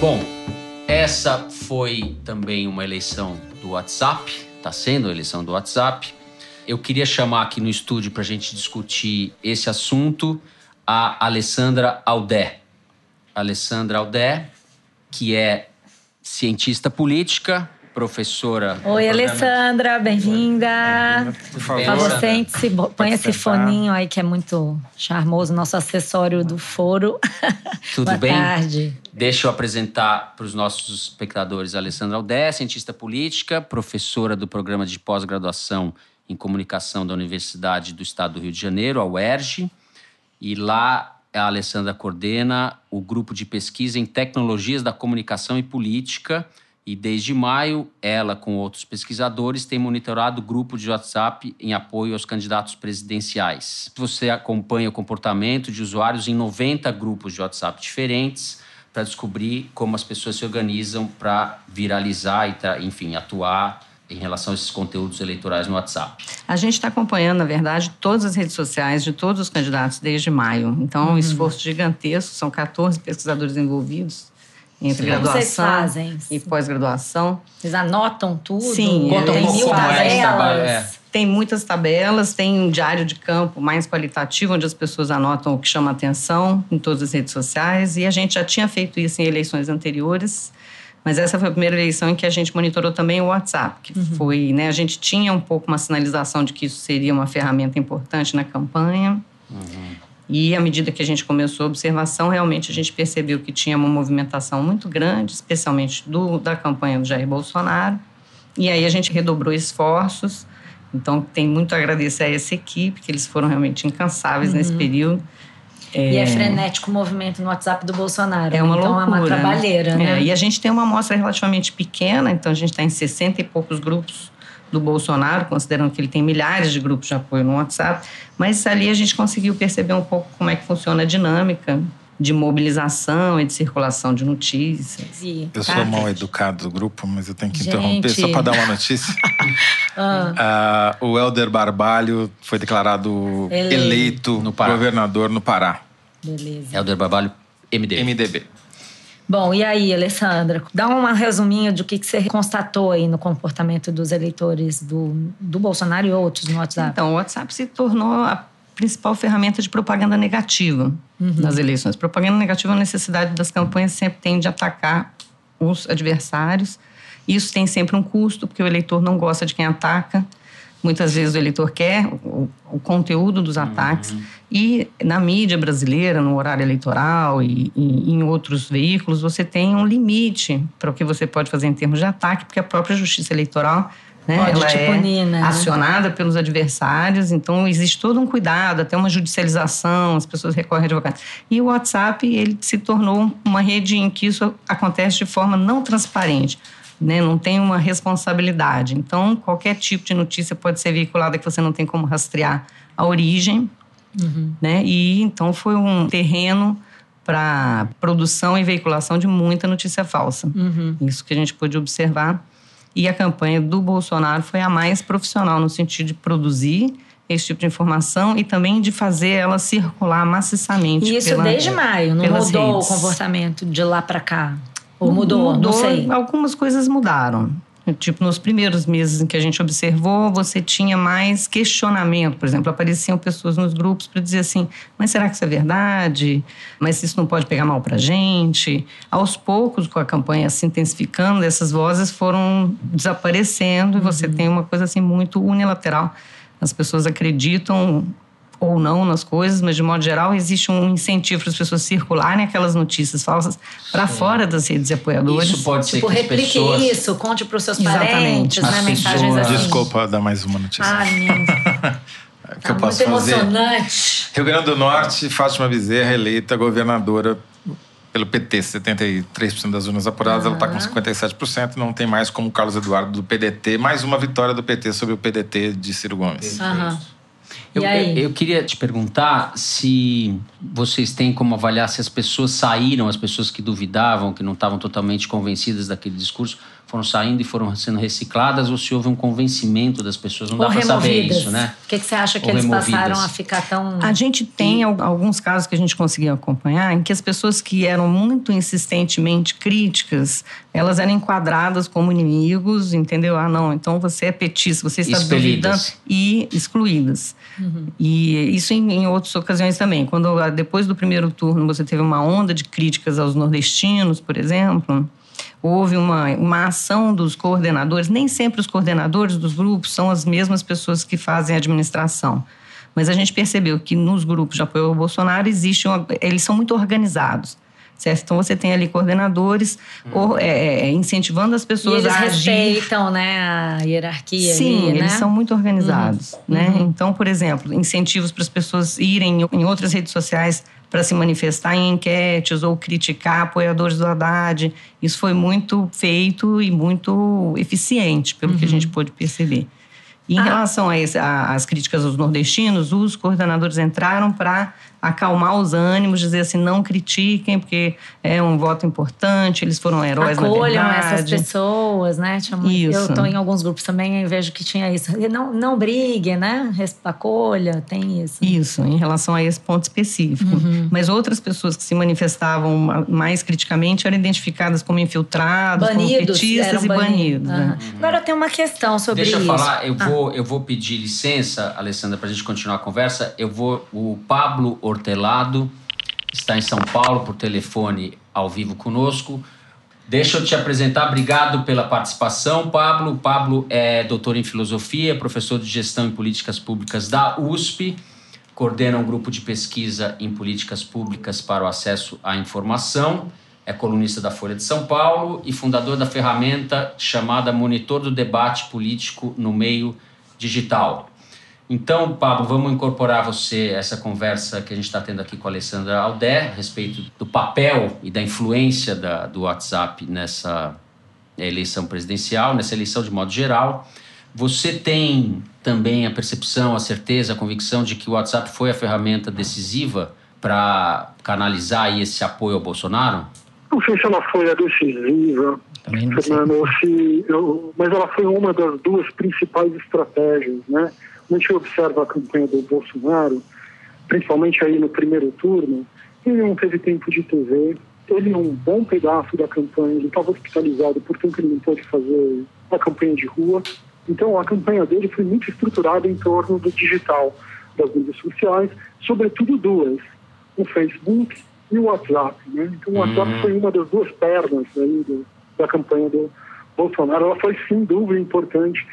Bom, essa foi também uma eleição do WhatsApp, está sendo a eleição do WhatsApp. Eu queria chamar aqui no estúdio para a gente discutir esse assunto a Alessandra Aldé. Alessandra Aldé, que é cientista política, professora. Oi, Alessandra, bem-vinda. Por favor. sente-se, põe esse foninho aí que é muito charmoso, nosso acessório do foro. Tudo Boa bem? Boa tarde. Deixa eu apresentar para os nossos espectadores a Alessandra Aldé, cientista política, professora do programa de pós-graduação em comunicação da Universidade do Estado do Rio de Janeiro, a UERJ. E lá a Alessandra coordena o grupo de pesquisa em tecnologias da comunicação e política e desde maio, ela, com outros pesquisadores, tem monitorado o grupo de WhatsApp em apoio aos candidatos presidenciais. Você acompanha o comportamento de usuários em 90 grupos de WhatsApp diferentes para descobrir como as pessoas se organizam para viralizar e, enfim, atuar em relação a esses conteúdos eleitorais no WhatsApp? A gente está acompanhando, na verdade, todas as redes sociais de todos os candidatos desde maio. Então, é um uhum. esforço gigantesco, são 14 pesquisadores envolvidos entre Sim. graduação e pós-graduação. Vocês anotam tudo? Sim, Conta um pouco tabelas. É. Tem muitas tabelas, tem um diário de campo mais qualitativo, onde as pessoas anotam o que chama atenção em todas as redes sociais. E a gente já tinha feito isso em eleições anteriores, mas essa foi a primeira eleição em que a gente monitorou também o WhatsApp, que uhum. foi, né, a gente tinha um pouco uma sinalização de que isso seria uma ferramenta importante na campanha. Uhum. E à medida que a gente começou a observação, realmente a gente percebeu que tinha uma movimentação muito grande, especialmente do, da campanha do Jair Bolsonaro. E aí a gente redobrou esforços. Então, tem muito a agradecer a essa equipe, que eles foram realmente incansáveis uhum. nesse período. É... E é frenético o movimento no WhatsApp do Bolsonaro. É uma então loucura. é uma trabalheira, né? É, e a gente tem uma amostra relativamente pequena, então a gente está em 60 e poucos grupos do Bolsonaro, considerando que ele tem milhares de grupos de apoio no WhatsApp, mas ali a gente conseguiu perceber um pouco como é que funciona a dinâmica de mobilização e de circulação de notícias. Eu sou mal educado do grupo, mas eu tenho que Gente. interromper só para dar uma notícia. ah. uh, o Helder Barbalho foi declarado eleito, eleito no governador no Pará. Beleza. Helder Barbalho, MDB. MDB. Bom, e aí, Alessandra? Dá um resuminho do que, que você constatou aí no comportamento dos eleitores do, do Bolsonaro e outros no WhatsApp. Então, o WhatsApp se tornou a principal ferramenta de propaganda negativa uhum. nas eleições. Propaganda negativa é uma necessidade das campanhas sempre tem de atacar os adversários. Isso tem sempre um custo, porque o eleitor não gosta de quem ataca. Muitas vezes o eleitor quer o, o conteúdo dos ataques. Uhum. E na mídia brasileira, no horário eleitoral e, e, em outros veículos, você tem um limite para o que você pode fazer em termos de ataque, porque a própria justiça eleitoral né, ela te é punir, né? acionada pelos adversários, então existe todo um cuidado, até uma judicialização, as pessoas recorrem a advogados. E o WhatsApp ele se tornou uma rede em que isso acontece de forma não transparente né? não tem uma responsabilidade. Então, qualquer tipo de notícia pode ser veiculada que você não tem como rastrear a origem. Uhum. Né? E então foi um terreno para produção e veiculação de muita notícia falsa. Uhum. Isso que a gente pôde observar. E a campanha do Bolsonaro foi a mais profissional no sentido de produzir esse tipo de informação e também de fazer ela circular maciçamente. E isso pela, desde maio, não mudou redes. o comportamento de lá para cá? Ou mudou? mudou? Não sei. Algumas coisas mudaram. Tipo, nos primeiros meses em que a gente observou, você tinha mais questionamento. Por exemplo, apareciam pessoas nos grupos para dizer assim: mas será que isso é verdade? Mas isso não pode pegar mal para a gente? Aos poucos, com a campanha se intensificando, essas vozes foram desaparecendo e você uhum. tem uma coisa assim muito unilateral. As pessoas acreditam ou não nas coisas, mas de modo geral existe um incentivo para as pessoas circularem aquelas notícias falsas para fora das redes de apoiadores. Isso pode tipo, ser que replique pessoas... isso, conte para os seus parentes, né? Mensagens assim. Desculpa dar mais uma notícia. Ai, que tá eu posso muito fazer. emocionante. Rio Grande do Norte, Fátima Bezerra eleita governadora pelo PT, 73% das urnas apuradas, uhum. ela está com 57%, não tem mais como Carlos Eduardo do PDT, mais uma vitória do PT sobre o PDT de Ciro Gomes. Uhum. Eu, eu, queria te perguntar se vocês têm como avaliar se as pessoas saíram, as pessoas que duvidavam, que não estavam totalmente convencidas daquele discurso, foram saindo e foram sendo recicladas ou se houve um convencimento das pessoas. Não ou dá para saber isso, né? O que, que você acha que ou eles removidas. passaram a ficar tão. A gente tem alguns casos que a gente conseguiu acompanhar em que as pessoas que eram muito insistentemente críticas, elas eram enquadradas como inimigos, entendeu? Ah, não, então você é petista, você está duvidando e excluídas. Uhum. E isso em, em outras ocasiões também. Quando ah, depois do primeiro turno você teve uma onda de críticas aos nordestinos, por exemplo houve uma, uma ação dos coordenadores, nem sempre os coordenadores dos grupos são as mesmas pessoas que fazem a administração. Mas a gente percebeu que nos grupos de apoio ao Bolsonaro existe uma, eles são muito organizados. Certo? Então você tem ali coordenadores hum. é, é, incentivando as pessoas e eles a agir. respeitam né, a hierarquia. Sim, ali, eles né? são muito organizados. Uhum. Né? Uhum. Então, por exemplo, incentivos para as pessoas irem em outras redes sociais para se manifestar em enquetes ou criticar apoiadores do Haddad. Isso foi muito feito e muito eficiente, pelo uhum. que a uhum. gente pôde perceber. E em ah. relação às críticas aos nordestinos, os coordenadores entraram para acalmar os ânimos, dizer assim, não critiquem, porque é um voto importante, eles foram heróis Acolham na verdade. essas pessoas, né? Isso. Eu estou em alguns grupos também e vejo que tinha isso. Não, não brigue, né? Acolha, tem isso. Isso, em relação a esse ponto específico. Uhum. Mas outras pessoas que se manifestavam mais criticamente eram identificadas como infiltrados, banidos, como petistas e banidos. Uhum. Né? Agora tem uma questão sobre Deixa isso. Deixa eu falar, eu, ah. vou, eu vou pedir licença, Alessandra, para a gente continuar a conversa. Eu vou, o Pablo Hortelado, está em São Paulo por telefone ao vivo conosco. Deixa eu te apresentar, obrigado pela participação, Pablo. Pablo é doutor em filosofia, professor de gestão em políticas públicas da USP, coordena um grupo de pesquisa em políticas públicas para o acesso à informação, é colunista da Folha de São Paulo e fundador da ferramenta chamada Monitor do Debate Político no Meio Digital. Então, Pablo, vamos incorporar você essa conversa que a gente está tendo aqui com a Alessandra Aldé a respeito do papel e da influência da, do WhatsApp nessa eleição presidencial, nessa eleição de modo geral. Você tem também a percepção, a certeza, a convicção de que o WhatsApp foi a ferramenta decisiva para canalizar esse apoio ao Bolsonaro? Não sei se ela foi a decisiva, Fernando, se, eu, mas ela foi uma das duas principais estratégias, né? A gente observa a campanha do Bolsonaro, principalmente aí no primeiro turno, ele não teve tempo de TV, ele um bom pedaço da campanha, ele estava hospitalizado, portanto ele não pôde fazer a campanha de rua. Então a campanha dele foi muito estruturada em torno do digital, das mídias sociais, sobretudo duas, o Facebook e o WhatsApp. Né? Então o WhatsApp uhum. foi uma das duas pernas aí do, da campanha do Bolsonaro. Ela foi, sem dúvida, importante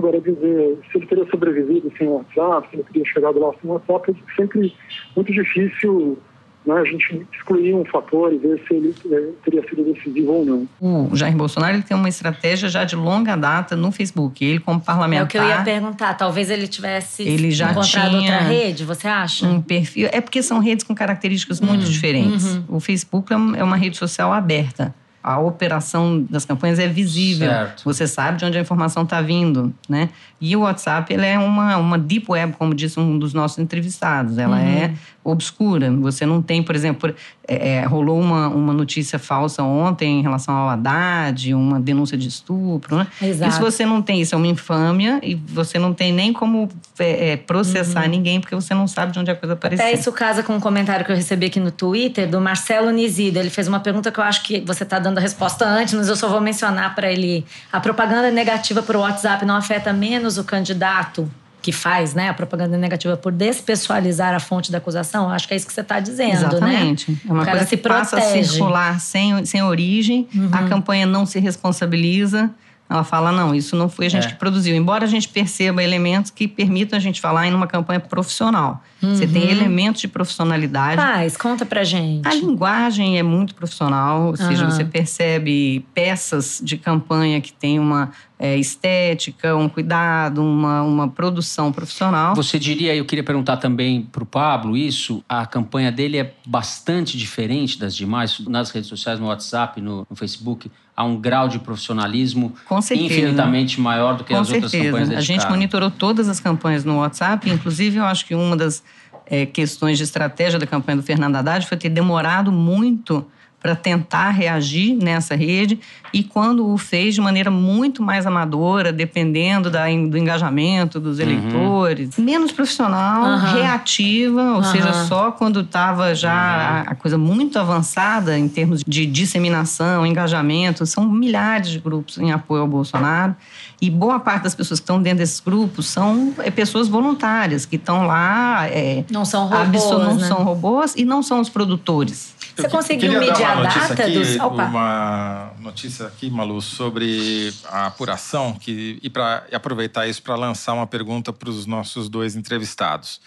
Agora, dizer se ele teria sobrevivido sem o WhatsApp, se ele teria chegado lá sem o WhatsApp, é sempre muito difícil né, a gente excluir um fator e ver se ele é, teria sido decisivo ou não. O Jair Bolsonaro ele tem uma estratégia já de longa data no Facebook. Ele, como parlamentar. É o que eu ia perguntar. Talvez ele tivesse ele já encontrado outra rede, você acha? Um perfil. É porque são redes com características muito uhum. diferentes. Uhum. O Facebook é uma rede social aberta a operação das campanhas é visível. Certo. Você sabe de onde a informação está vindo, né? E o WhatsApp, ele é uma, uma deep web, como disse um dos nossos entrevistados. Ela uhum. é obscura. Você não tem, por exemplo, é, é, rolou uma, uma notícia falsa ontem em relação ao Haddad, uma denúncia de estupro, né? Exato. Isso você não tem, isso é uma infâmia e você não tem nem como é, é, processar uhum. ninguém porque você não sabe de onde a coisa apareceu. Até isso casa com um comentário que eu recebi aqui no Twitter do Marcelo Nizida. Ele fez uma pergunta que eu acho que você está dando a resposta antes, mas eu só vou mencionar para ele. A propaganda negativa para o WhatsApp não afeta menos o candidato que faz né, a propaganda negativa por despessoalizar a fonte da acusação, acho que é isso que você está dizendo, Exatamente. né? É uma coisa que passa a circular sem, sem origem, uhum. a campanha não se responsabiliza, ela fala, não, isso não foi a gente é. que produziu. Embora a gente perceba elementos que permitam a gente falar em uma campanha profissional. Uhum. Você tem uhum. elementos de profissionalidade. Faz, conta pra gente. A linguagem é muito profissional, ou seja, uhum. você percebe peças de campanha que tem uma é, estética, um cuidado, uma, uma produção profissional. Você diria, eu queria perguntar também para o Pablo isso, a campanha dele é bastante diferente das demais, nas redes sociais, no WhatsApp, no, no Facebook, há um grau de profissionalismo infinitamente maior do que Com as certeza. outras campanhas dedicadas. A gente monitorou todas as campanhas no WhatsApp, inclusive eu acho que uma das é, questões de estratégia da campanha do Fernando Haddad foi ter demorado muito para tentar reagir nessa rede e quando o fez de maneira muito mais amadora, dependendo da, do engajamento dos uhum. eleitores, uhum. menos profissional, uhum. reativa, ou uhum. seja, só quando estava já a, a, coisa muito avançada em termos de disseminação, engajamento, são milhares de grupos em apoio ao Bolsonaro. E boa parte das pessoas que estão dentro desses grupos são é, pessoas voluntárias, que estão lá. É, não são robôs. Não né? são robôs e não são os produtores. Você conseguiu medir a data aqui, dos. Opa. Uma notícia aqui, Malu, sobre a apuração que, e, pra, e aproveitar isso para lançar uma pergunta para os nossos dois entrevistados.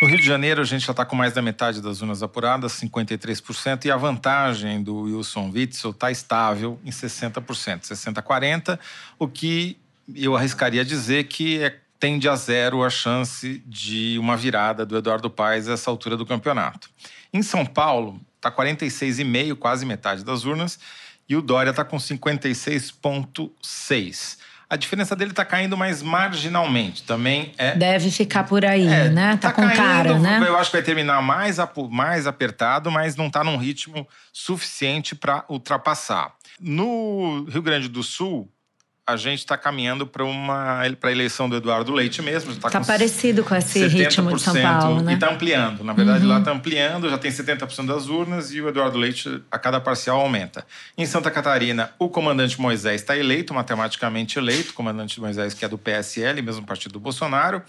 No Rio de Janeiro, a gente já está com mais da metade das urnas apuradas, 53%, e a vantagem do Wilson Witzel está estável em 60%, 60-40%, o que eu arriscaria dizer que é, tende a zero a chance de uma virada do Eduardo Paes a essa altura do campeonato. Em São Paulo, está 46,5, quase metade das urnas, e o Dória está com 56,6. A diferença dele está caindo mais marginalmente. Também é. Deve ficar por aí, é, né? Tá, tá com caindo, cara, né? Eu acho que vai terminar mais, mais apertado, mas não está num ritmo suficiente para ultrapassar. No Rio Grande do Sul, a gente está caminhando para uma para a eleição do Eduardo Leite mesmo. Está tá parecido com esse ritmo de São Paulo, né? E está ampliando. Na verdade, uhum. lá está ampliando, já tem 70% das urnas e o Eduardo Leite, a cada parcial, aumenta. Em Santa Catarina, o comandante Moisés está eleito, matematicamente eleito, o comandante Moisés, que é do PSL, mesmo partido do Bolsonaro.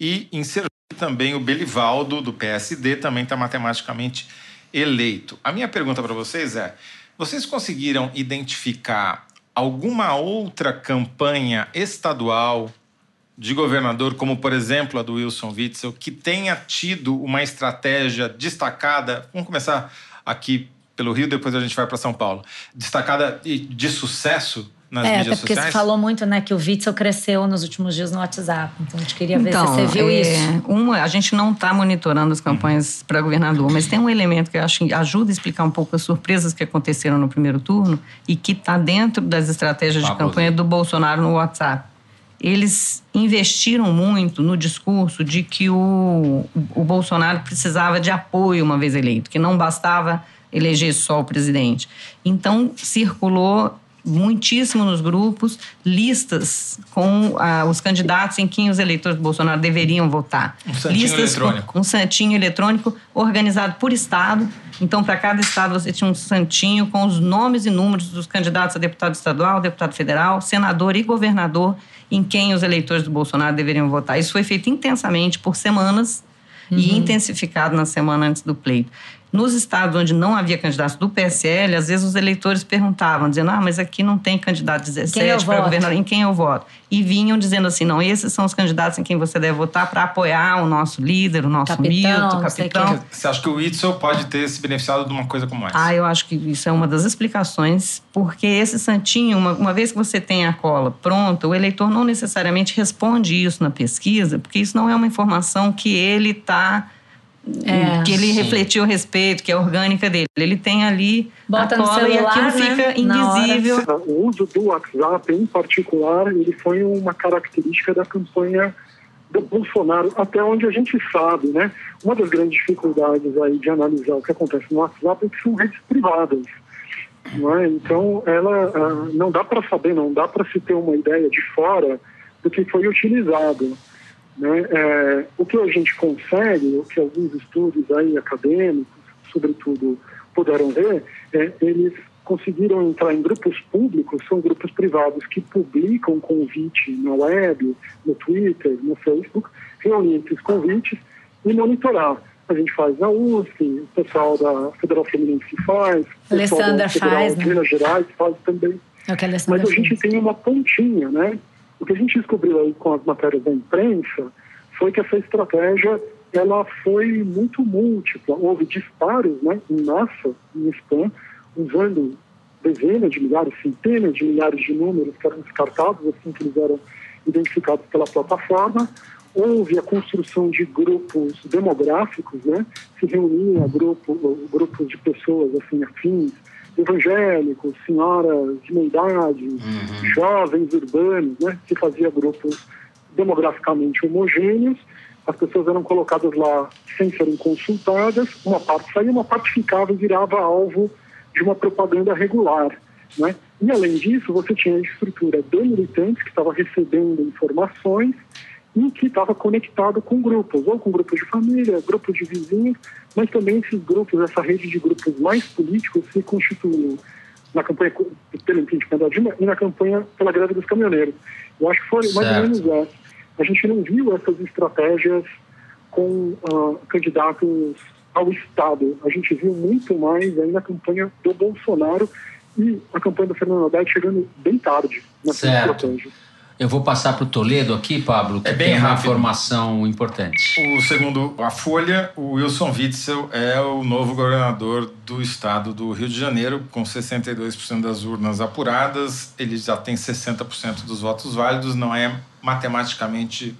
E em Sergipe também o Belivaldo, do PSD, também está matematicamente eleito. A minha pergunta para vocês é: vocês conseguiram identificar alguma outra campanha estadual de governador, como por exemplo a do Wilson Witzel, que tenha tido uma estratégia destacada? Vamos começar aqui pelo Rio, depois a gente vai para São Paulo. Destacada e de sucesso nas é, mídias até porque sociais? você falou muito, né, que o Witzel cresceu nos últimos dias no WhatsApp. Então, a gente queria ver então, se você viu é, isso. Uma, a gente não está monitorando as campanhas para governador, mas tem um elemento que eu acho que ajuda a explicar um pouco as surpresas que aconteceram no primeiro turno e que está dentro das estratégias de campanha do Bolsonaro no WhatsApp. Eles investiram muito no discurso de que o, o Bolsonaro precisava de apoio uma vez eleito, que não bastava eleger só o presidente. Então, circulou muitíssimo nos grupos listas com ah, os candidatos em quem os eleitores do Bolsonaro deveriam votar. Um santinho listas eletrônico. Com, um santinho eletrônico organizado por estado. Então, para cada estado você tinha um santinho com os nomes e números dos candidatos a deputado estadual, deputado federal, senador e governador em quem os eleitores do Bolsonaro deveriam votar. Isso foi feito intensamente por semanas uhum. e intensificado na semana antes do pleito. Nos estados onde não havia candidato do PSL, às vezes os eleitores perguntavam, dizendo: ah, mas aqui não tem candidato 17 para governador, em quem eu voto? E vinham dizendo assim: não, esses são os candidatos em quem você deve votar para apoiar o nosso líder, o nosso capitão, mito, o capitão. Você acha que o Itzel pode ter se beneficiado de uma coisa como essa? Ah, eu acho que isso é uma das explicações, porque esse santinho, uma, uma vez que você tem a cola pronta, o eleitor não necessariamente responde isso na pesquisa, porque isso não é uma informação que ele está é, que ele sim. refletiu a respeito, que é orgânica dele. Ele tem ali Bota a cola celular, e aquilo né? fica invisível. O uso do WhatsApp, em particular, ele foi uma característica da campanha do Bolsonaro, até onde a gente sabe, né? Uma das grandes dificuldades aí de analisar o que acontece no WhatsApp é que são redes privadas. Não é? Então, ela ah, não dá para saber, não dá para se ter uma ideia de fora do que foi utilizado. Né? É, o que a gente consegue, o que alguns estudos aí acadêmicos, sobretudo, puderam ver, é, eles conseguiram entrar em grupos públicos, são grupos privados que publicam convite na web, no Twitter, no Facebook, reunir esses convites e monitorar. A gente faz na USP, o pessoal da Federal Fluminense faz, o pessoal da Federal faz, né? Minas Gerais faz também. É Mas a gente tem uma pontinha, né? O que a gente descobriu aí com as matérias da imprensa foi que essa estratégia ela foi muito múltipla. Houve disparos né, em massa, em spam, usando dezenas de milhares, centenas de milhares de números que eram descartados assim que eles eram identificados pela plataforma. Houve a construção de grupos demográficos, né? Se reuniam grupo, grupos de pessoas assim afins, evangélicos, senhoras de meia idade, uhum. jovens urbanos, né? Se fazia grupos demograficamente homogêneos, as pessoas eram colocadas lá sem serem consultadas, uma parte saía, uma parte ficava e virava alvo de uma propaganda regular. Né? E, além disso, você tinha a estrutura de militantes que estava recebendo informações e que estava conectado com grupos, ou com grupos de família, grupos de vizinhos, mas também esses grupos, essa rede de grupos mais políticos se constituiu na campanha pelo impeachment da Dilma e na campanha pela greve dos caminhoneiros. Eu acho que foi mais ou menos essa. A gente não viu essas estratégias com uh, candidatos ao Estado. A gente viu muito mais aí na campanha do Bolsonaro e a campanha do Fernando Haddad chegando bem tarde nessa certo. estratégia. Eu vou passar para o Toledo aqui, Pablo, que é bem tem rápido. uma informação importante. O segundo a Folha, o Wilson Witzel é o novo governador do estado do Rio de Janeiro, com 62% das urnas apuradas. Ele já tem 60% dos votos válidos. Não é matematicamente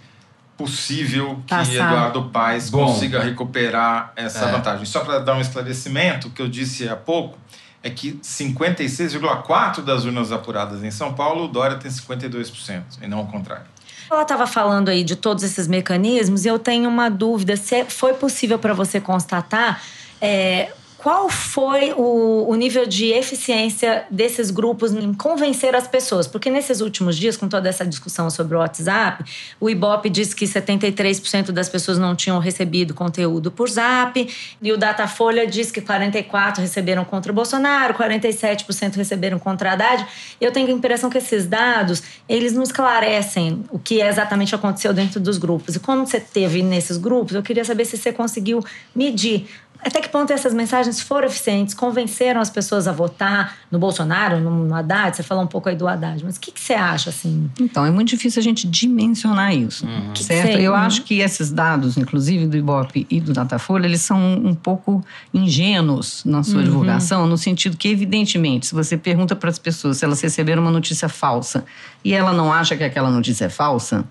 possível que Passar. Eduardo Paes Bom. consiga recuperar essa é. vantagem. Só para dar um esclarecimento, que eu disse há pouco, é que 56,4% das urnas apuradas em São Paulo, o Dória tem 52%, e não o contrário. Ela estava falando aí de todos esses mecanismos e eu tenho uma dúvida: se foi possível para você constatar é, qual foi o, o, nível de eficiência desses grupos em convencer as pessoas? Porque nesses últimos dias, com toda essa discussão sobre o WhatsApp, o Ibope disse que 73% das pessoas não tinham recebido conteúdo por Zap, e o Datafolha diz que 44% receberam contra o Bolsonaro, 47% receberam contra a Haddad. Eu tenho a impressão que esses dados, eles não esclarecem o que exatamente aconteceu dentro dos grupos. E como você teve nesses grupos, eu queria saber se você conseguiu medir até que ponto essas mensagens foram eficientes, convenceram as pessoas a votar no Bolsonaro, no Haddad? Você falou um pouco aí do Haddad, mas o que, que você acha, assim? Então, é muito difícil a gente dimensionar isso, uhum. certo? Eu uhum. acho que esses dados, inclusive do Ibope e do Datafolha, eles são um pouco ingênuos na sua uhum. divulgação, no sentido que, evidentemente, se você pergunta para as pessoas se elas receberam uma notícia falsa e ela não acha que aquela notícia é falsa,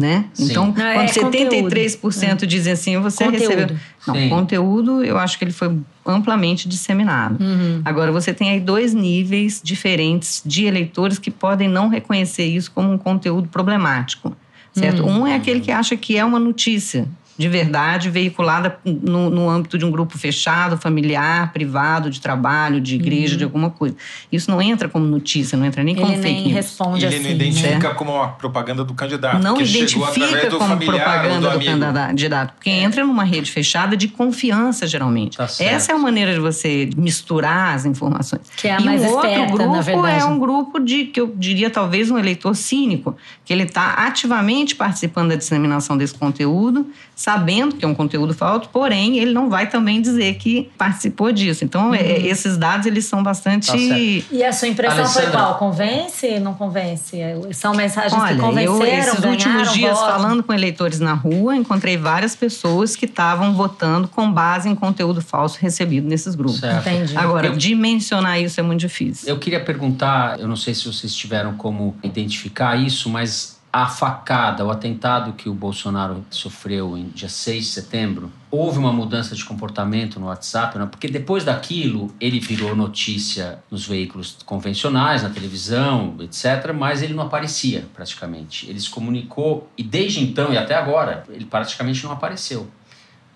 né? Sim. Então, não, quando é 73% conteúdo. dizem assim, você conteúdo. recebeu. Não, Sim. conteúdo, eu acho que ele foi amplamente disseminado. Uhum. Agora, você tem aí dois níveis diferentes de eleitores que podem não reconhecer isso como um conteúdo problemático. Certo? Uhum. Um é aquele que acha que é uma notícia, de verdade veiculada no, no, âmbito de um grupo fechado, familiar, privado, de trabalho, de igreja, uhum. de alguma coisa. Isso não entra como notícia, não entra nem como Ele fake nem responde Ele assim. não identifica né? como uma propaganda do candidato. Não identifica como propaganda do, do candidato, porque é. entra numa rede fechada de confiança, geralmente. Tá Essa é a maneira de você misturar as informações. Que é a e mais um outro grupo é um grupo de, que eu diria talvez um eleitor cínico, que ele está ativamente participando da disseminação desse conteúdo, sabendo que é um conteúdo falso, porém ele não vai também dizer que participou disso. Então, é, uhum. esses dados eles são bastante. Tá e a sua impressão Alessandra. foi qual? Convence? Não convence? São mensagens Olha, que convenceram, eu, esses últimos dias voto. falando com eleitores na rua, encontrei várias pessoas que estavam votando com base em conteúdo falso recebido nesses grupos. Certo. Entendi. Agora, eu, dimensionar isso é muito difícil. Eu queria perguntar, eu não sei se vocês tiveram como identificar isso, mas a facada, o atentado que o Bolsonaro sofreu em dia 6 de setembro, houve uma mudança de comportamento no WhatsApp, né? porque depois daquilo ele virou notícia nos veículos convencionais, na televisão, etc., mas ele não aparecia praticamente. Ele se comunicou e desde então e até agora ele praticamente não apareceu.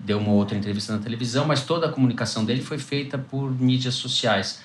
Deu uma outra entrevista na televisão, mas toda a comunicação dele foi feita por mídias sociais.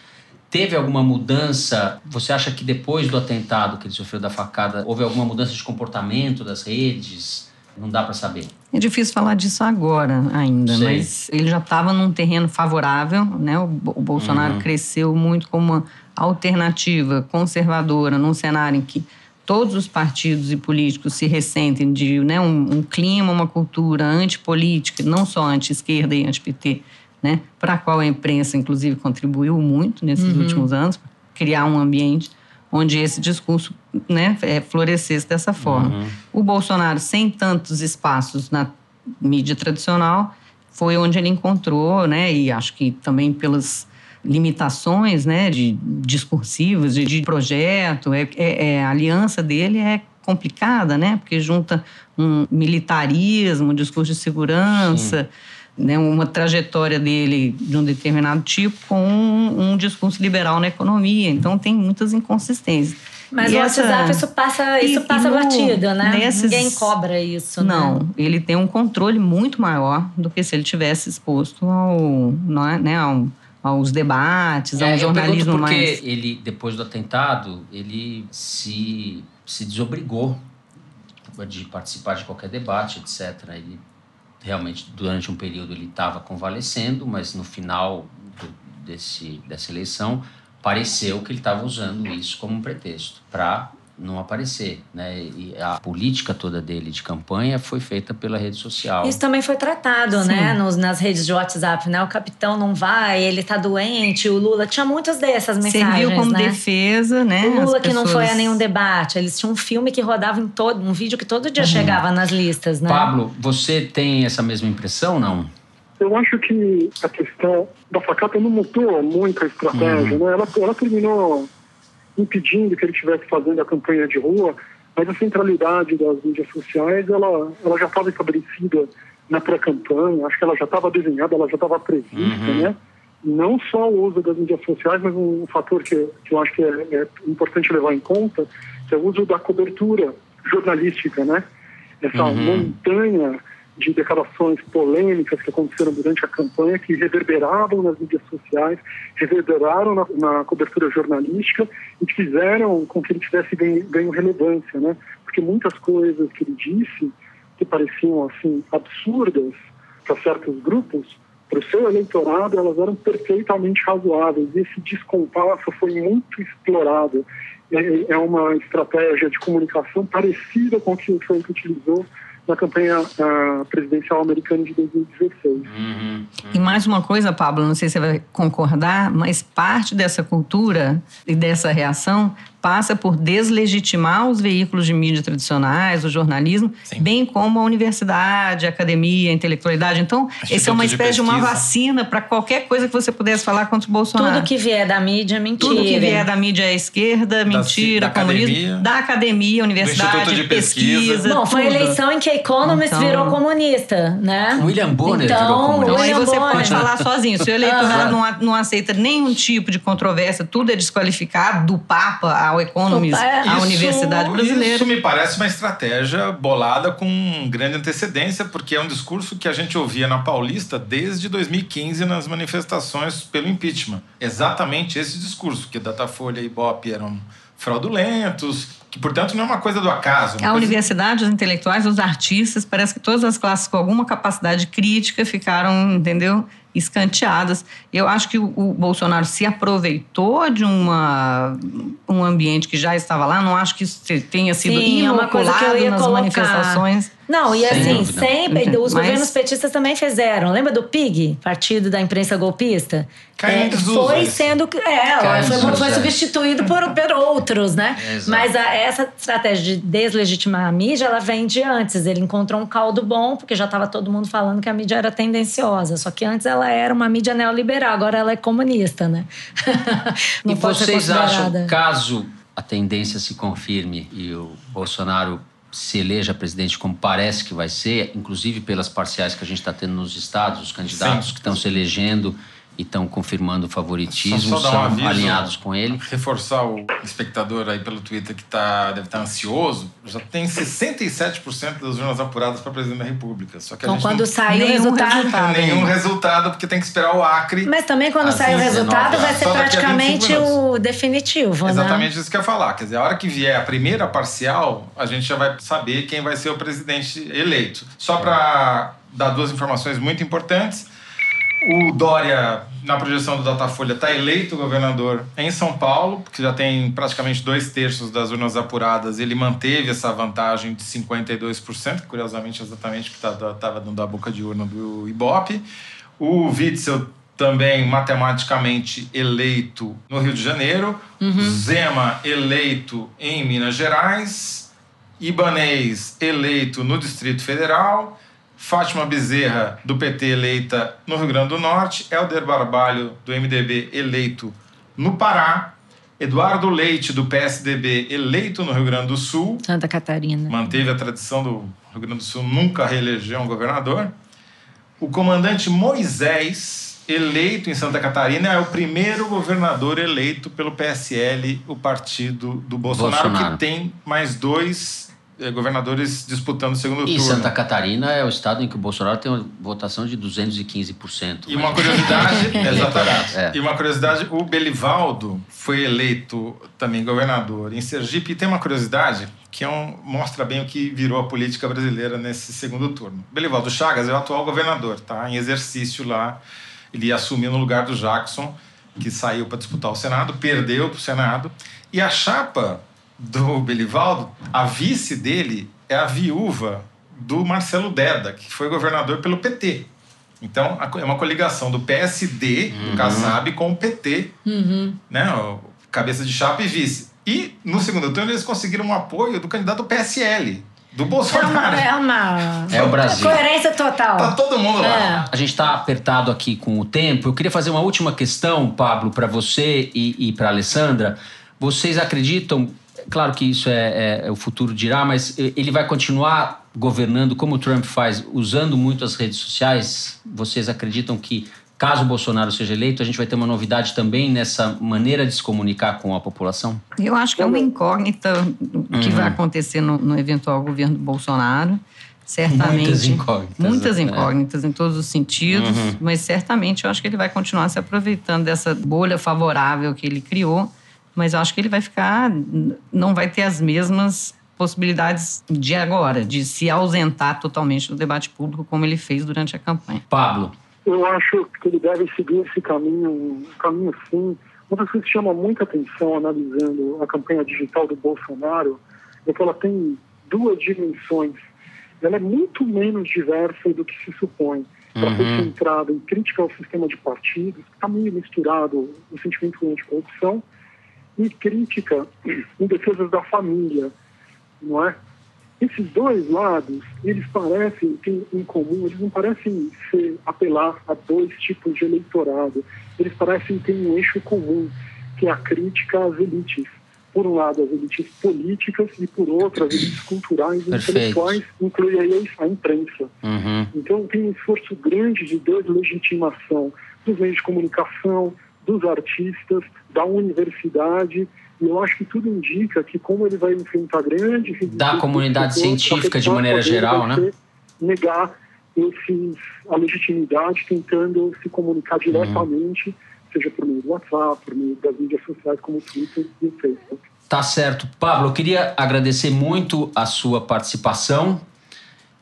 Teve alguma mudança? Você acha que depois do atentado que ele sofreu da facada, houve alguma mudança de comportamento das redes? Não dá para saber. É difícil falar disso agora ainda, mas ele já estava num terreno favorável, né? O, o Bolsonaro uhum. cresceu muito como uma alternativa conservadora num cenário em que todos os partidos e políticos se ressentem de né, um, um clima, uma cultura antipolítica, não só anti-esquerda e anti-PT, né, para a qual a imprensa, inclusive, contribuiu muito nesses uhum. últimos anos, criar um ambiente onde esse discurso né, é, florescesse dessa forma. Uhum. O Bolsonaro, sem tantos espaços na mídia tradicional, foi onde ele encontrou, né, e acho que também pelas limitações né, de discursivas, de, de projeto, é, é, é, a aliança dele é complicada, né, porque junta um militarismo, um discurso de segurança. Sim né, uma trajetória dele de um determinado tipo com um, um discurso liberal na economia. Então tem muitas inconsistências. Mas e o essa... WhatsApp isso passa, isso e, passa e no, batido, né? Nesses... Ninguém cobra isso. Não, né? ele tem um controle muito maior do que se ele tivesse exposto ao, não é, né, a um, aos debates, é, ao jornalismo porque mais. Porque ele, depois do atentado, ele se, se desobrigou de participar de qualquer debate, etc. Ele realmente, durante um período, ele estava convalescendo, mas no final do, desse, dessa eleição, pareceu que ele estava usando isso como um pretexto para não aparecer, né? E a política toda dele de campanha foi feita pela rede social. Isso também foi tratado, Sim. né? Nos, nas redes de WhatsApp, né? O capitão não vai, ele tá doente, o Lula tinha muitas dessas mensagens, Serviu como né? defesa, né? O Lula que não foi a nenhum debate, eles tinham um filme que rodava em todo, um vídeo que todo dia uhum. chegava nas listas, né? Pablo, você tem essa mesma impressão, não? Eu acho que a questão da facata não mudou muito a estratégia, uhum. né? Ela, ela terminou impedindo que ele estivesse fazendo a campanha de rua, mas a centralidade das mídias sociais ela, ela já estava estabelecida na pré-campanha, acho que ela já estava desenhada, ela já estava prevista, uhum. né? Não só o uso das mídias sociais, mas um fator que, que eu acho que é, é importante levar em conta, que é o uso da cobertura jornalística, né? Essa uhum. montanha de declarações polêmicas que aconteceram durante a campanha, que reverberavam nas mídias sociais, reverberaram na, na cobertura jornalística e fizeram com que ele tivesse ganho, ganho relevância, né? Porque muitas coisas que ele disse, que pareciam assim absurdas para certos grupos, para o seu eleitorado, elas eram perfeitamente razoáveis. E esse descompasso foi muito explorado. É, é uma estratégia de comunicação parecida com o que o Trump utilizou na campanha uh, presidencial americana de 2016. Uhum, uhum. E mais uma coisa, Pablo, não sei se você vai concordar, mas parte dessa cultura e dessa reação passa por deslegitimar os veículos de mídia tradicionais, o jornalismo, Sim. bem como a universidade, a academia, a intelectualidade. Então, esse é uma espécie de, de uma vacina para qualquer coisa que você pudesse falar contra o Bolsonaro. Tudo que vier da mídia é mentira. Tudo que vier da mídia é esquerda, mentira, da, da comunismo. Academia, da academia, universidade, de pesquisa. pesquisa. Bom, foi a eleição em que a Economist então, virou comunista, né? William Bonner então, virou comunista. Então, aí você Bonner. pode falar sozinho. Se o eleitorado não, não aceita nenhum tipo de controvérsia, tudo é desqualificado, do Papa ao Economist, é. a Universidade Brasileira. Isso me parece uma estratégia bolada com grande antecedência, porque é um discurso que a gente ouvia na Paulista desde 2015 nas manifestações pelo impeachment. Exatamente esse discurso, que Datafolha e Ibope eram fraudulentos, que portanto não é uma coisa do acaso. A coisa... universidade, os intelectuais, os artistas, parece que todas as classes com alguma capacidade crítica ficaram, entendeu? escanteadas. Eu acho que o, o, Bolsonaro se aproveitou de uma, um ambiente que já estava lá. Não acho que isso tenha sido Sim, inoculado é nas colocar. manifestações. Não, e assim, sempre, os Mas... governos petistas também fizeram. Lembra do PIG, Partido da Imprensa Golpista? É, foi sendo. É, foi, foi, substituído por, por outros, né? Exato. Mas a, essa estratégia de deslegitimar a mídia, ela vem de antes. Ele encontrou um caldo bom, porque já estava todo mundo falando que a mídia era tendenciosa. Só que antes ela era uma mídia neoliberal, agora ela é comunista, né? e vocês acham, caso a tendência se confirme e o Bolsonaro se eleja presidente como parece que vai ser, inclusive pelas parciais que a gente está tendo nos estados, os candidatos Sim. que estão se elegendo e estão confirmando o favoritismo, só, só são um aviso, alinhados com ele. Reforçar o espectador aí pelo Twitter que tá, deve estar tá ansioso, já tem 67% das urnas apuradas para presidente da República. Só que então, quando sai o resultado. resultado nenhum resultado, porque tem que esperar o Acre. Mas também quando sai o resultado, vai ser praticamente o definitivo. Né? Exatamente né? isso que eu ia falar. Quer dizer, a hora que vier a primeira parcial, a gente já vai saber quem vai ser o presidente eleito. Só para dar duas informações muito importantes. O Dória, na projeção do Datafolha, está eleito governador em São Paulo, porque já tem praticamente dois terços das urnas apuradas. Ele manteve essa vantagem de 52%, curiosamente, exatamente o que estava tá, dando a boca de urna do Ibope. O Witzel também matematicamente eleito no Rio de Janeiro. Uhum. Zema eleito em Minas Gerais. Ibanês eleito no Distrito Federal. Fátima Bezerra, do PT, eleita no Rio Grande do Norte, Helder Barbalho, do MDB, eleito no Pará, Eduardo Leite, do PSDB, eleito no Rio Grande do Sul. Santa Catarina. Manteve a tradição do Rio Grande do Sul nunca reeleger um governador. O comandante Moisés, eleito em Santa Catarina, é o primeiro governador eleito pelo PSL, o partido do Bolsonaro, Bolsonaro. que tem mais dois governadores disputando o segundo e turno. E Santa Catarina é o estado em que o Bolsonaro tem uma votação de 215%. E uma curiosidade, exatamente. É. E uma curiosidade, o Belivaldo foi eleito também governador em Sergipe. E tem uma curiosidade que é um, mostra bem o que virou a política brasileira nesse segundo turno. Belivaldo Chagas é o atual governador, tá? Em exercício lá. Ele assumiu no lugar do Jackson, que saiu para disputar o Senado, perdeu para o Senado. E a chapa do Belivaldo, a vice dele é a viúva do Marcelo Deda, que foi governador pelo PT. Então, é uma coligação do PSD, uhum. do Kassab, com o PT, uhum. né? Cabeça de chapa e vice. E, no segundo turno, eles conseguiram um apoio do candidato do PSL, do Bolsonaro. É uma, é o Brasil. Coerência total. Tá todo mundo lá. É. A gente está apertado aqui com o tempo. Eu queria fazer uma última questão, Pablo, para você e, e para Alessandra. Vocês acreditam Claro que isso é, é, é, o futuro dirá, mas ele vai continuar governando como o Trump faz, usando muito as redes sociais? Vocês acreditam que, caso o Bolsonaro seja eleito, a gente vai ter uma novidade também nessa maneira de se comunicar com a população? Eu acho que é uma incógnita o que uhum. vai acontecer no, no eventual governo do Bolsonaro certamente muitas incógnitas, muitas né? incógnitas em todos os sentidos, uhum. mas certamente eu acho que ele vai continuar se aproveitando dessa bolha favorável que ele criou mas eu acho que ele vai ficar, não vai ter as mesmas possibilidades de agora, de se ausentar totalmente do debate público como ele fez durante a campanha. Pablo. Eu acho que ele deve seguir esse caminho, um caminho sim. Uma das coisas que chama muita atenção analisando a campanha digital do Bolsonaro é que ela tem duas dimensões. Ela é muito menos diversa do que se supõe. Ela uhum. foi centrada em crítica ao sistema de partidos, está meio misturado o sentimento de corrupção e crítica em defesa da família, não é? Esses dois lados, eles parecem ter em comum, eles não parecem ser, apelar a dois tipos de eleitorado, eles parecem ter um eixo comum, que é a crítica às elites. Por um lado, as elites políticas e, por outro, as elites culturais e intelectuais, inclui aí a imprensa. Uhum. Então, tem um esforço grande de deslegitimação dos meios de comunicação, dos artistas, da universidade. E eu acho que tudo indica que, como ele vai enfrentar grande da comunidade científica de maneira geral, né? Negar esses, a legitimidade, tentando se comunicar uhum. diretamente, uhum. seja por meio do WhatsApp, por meio das mídias sociais como o Twitter e o Facebook. Tá certo. Pablo, eu queria agradecer muito a sua participação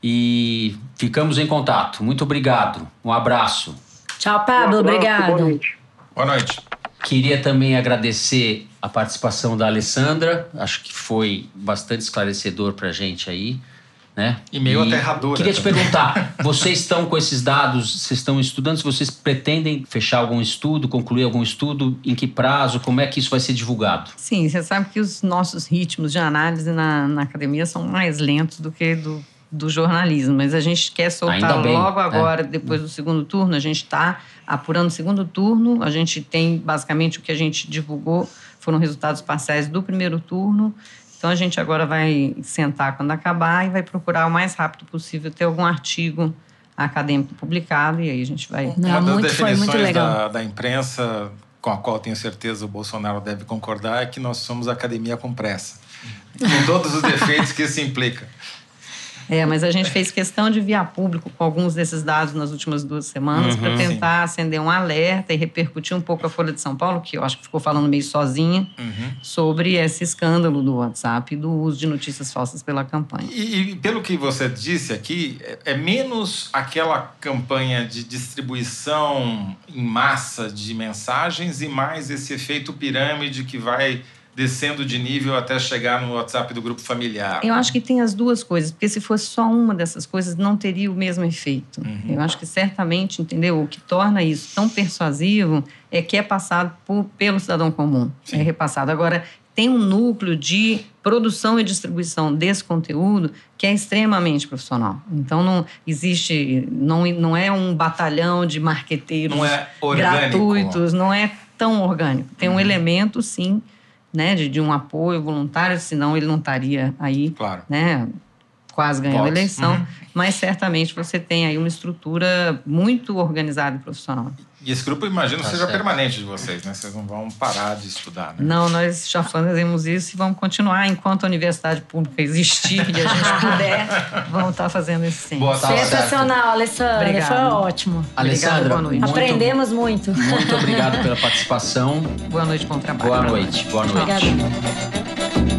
e ficamos em contato. Muito obrigado. Um abraço. Tchau, Pablo. Um abraço, obrigado. Boa noite. Queria também agradecer a participação da Alessandra, acho que foi bastante esclarecedor para a gente aí. Né? E meio e aterrador. Queria te perguntar: vocês estão com esses dados, vocês estão estudando, se vocês pretendem fechar algum estudo, concluir algum estudo, em que prazo, como é que isso vai ser divulgado? Sim, você sabe que os nossos ritmos de análise na, na academia são mais lentos do que do, do jornalismo, mas a gente quer soltar logo agora, é. depois do segundo turno, a gente está apurando o segundo turno. A gente tem basicamente o que a gente divulgou foram resultados parciais do primeiro turno. Então a gente agora vai sentar quando acabar e vai procurar o mais rápido possível ter algum artigo acadêmico publicado e aí a gente vai. Não, Uma das muito, definições da, da imprensa com a qual tenho certeza o Bolsonaro deve concordar é que nós somos academia com pressa. Com todos os defeitos que isso implica. É, mas a gente fez questão de via público com alguns desses dados nas últimas duas semanas uhum, para tentar sim. acender um alerta e repercutir um pouco a Folha de São Paulo, que eu acho que ficou falando meio sozinha, uhum. sobre esse escândalo do WhatsApp e do uso de notícias falsas pela campanha. E, e pelo que você disse aqui, é, é menos aquela campanha de distribuição em massa de mensagens e mais esse efeito pirâmide que vai descendo de nível até chegar no WhatsApp do grupo familiar? Eu acho que tem as duas coisas, porque se fosse só uma dessas coisas, não teria o mesmo efeito. Uhum. Eu acho que certamente, entendeu? O que torna isso tão persuasivo é que é passado por, pelo cidadão comum, Sim. é repassado. Agora, tem um núcleo de produção e distribuição desse conteúdo que é extremamente profissional. Então não existe, não, não é um batalhão de marqueteiros não é gratuitos, não é tão orgânico. Tem um uhum. elemento, sim, né, de, de um apoio voluntário, senão ele não estaria aí, claro. né, quase ganhou a eleição, Uhum. mas certamente você tem aí uma estrutura muito organizada e profissional. E esse grupo, imagino, Tá seja certo. permanente de vocês, né? Vocês não vão parar de estudar, né? Não, nós já fazemos isso e vamos continuar enquanto a universidade pública existir e a gente puder, vamos estar fazendo isso sim. Boa Tá tarde. Sensacional, Alessandra. Obrigada. Foi ótimo. Alessandra, boa noite. muito, Aprendemos muito. muito obrigado pela participação. Boa noite, bom trabalho. Boa noite. Boa noite. Obrigada.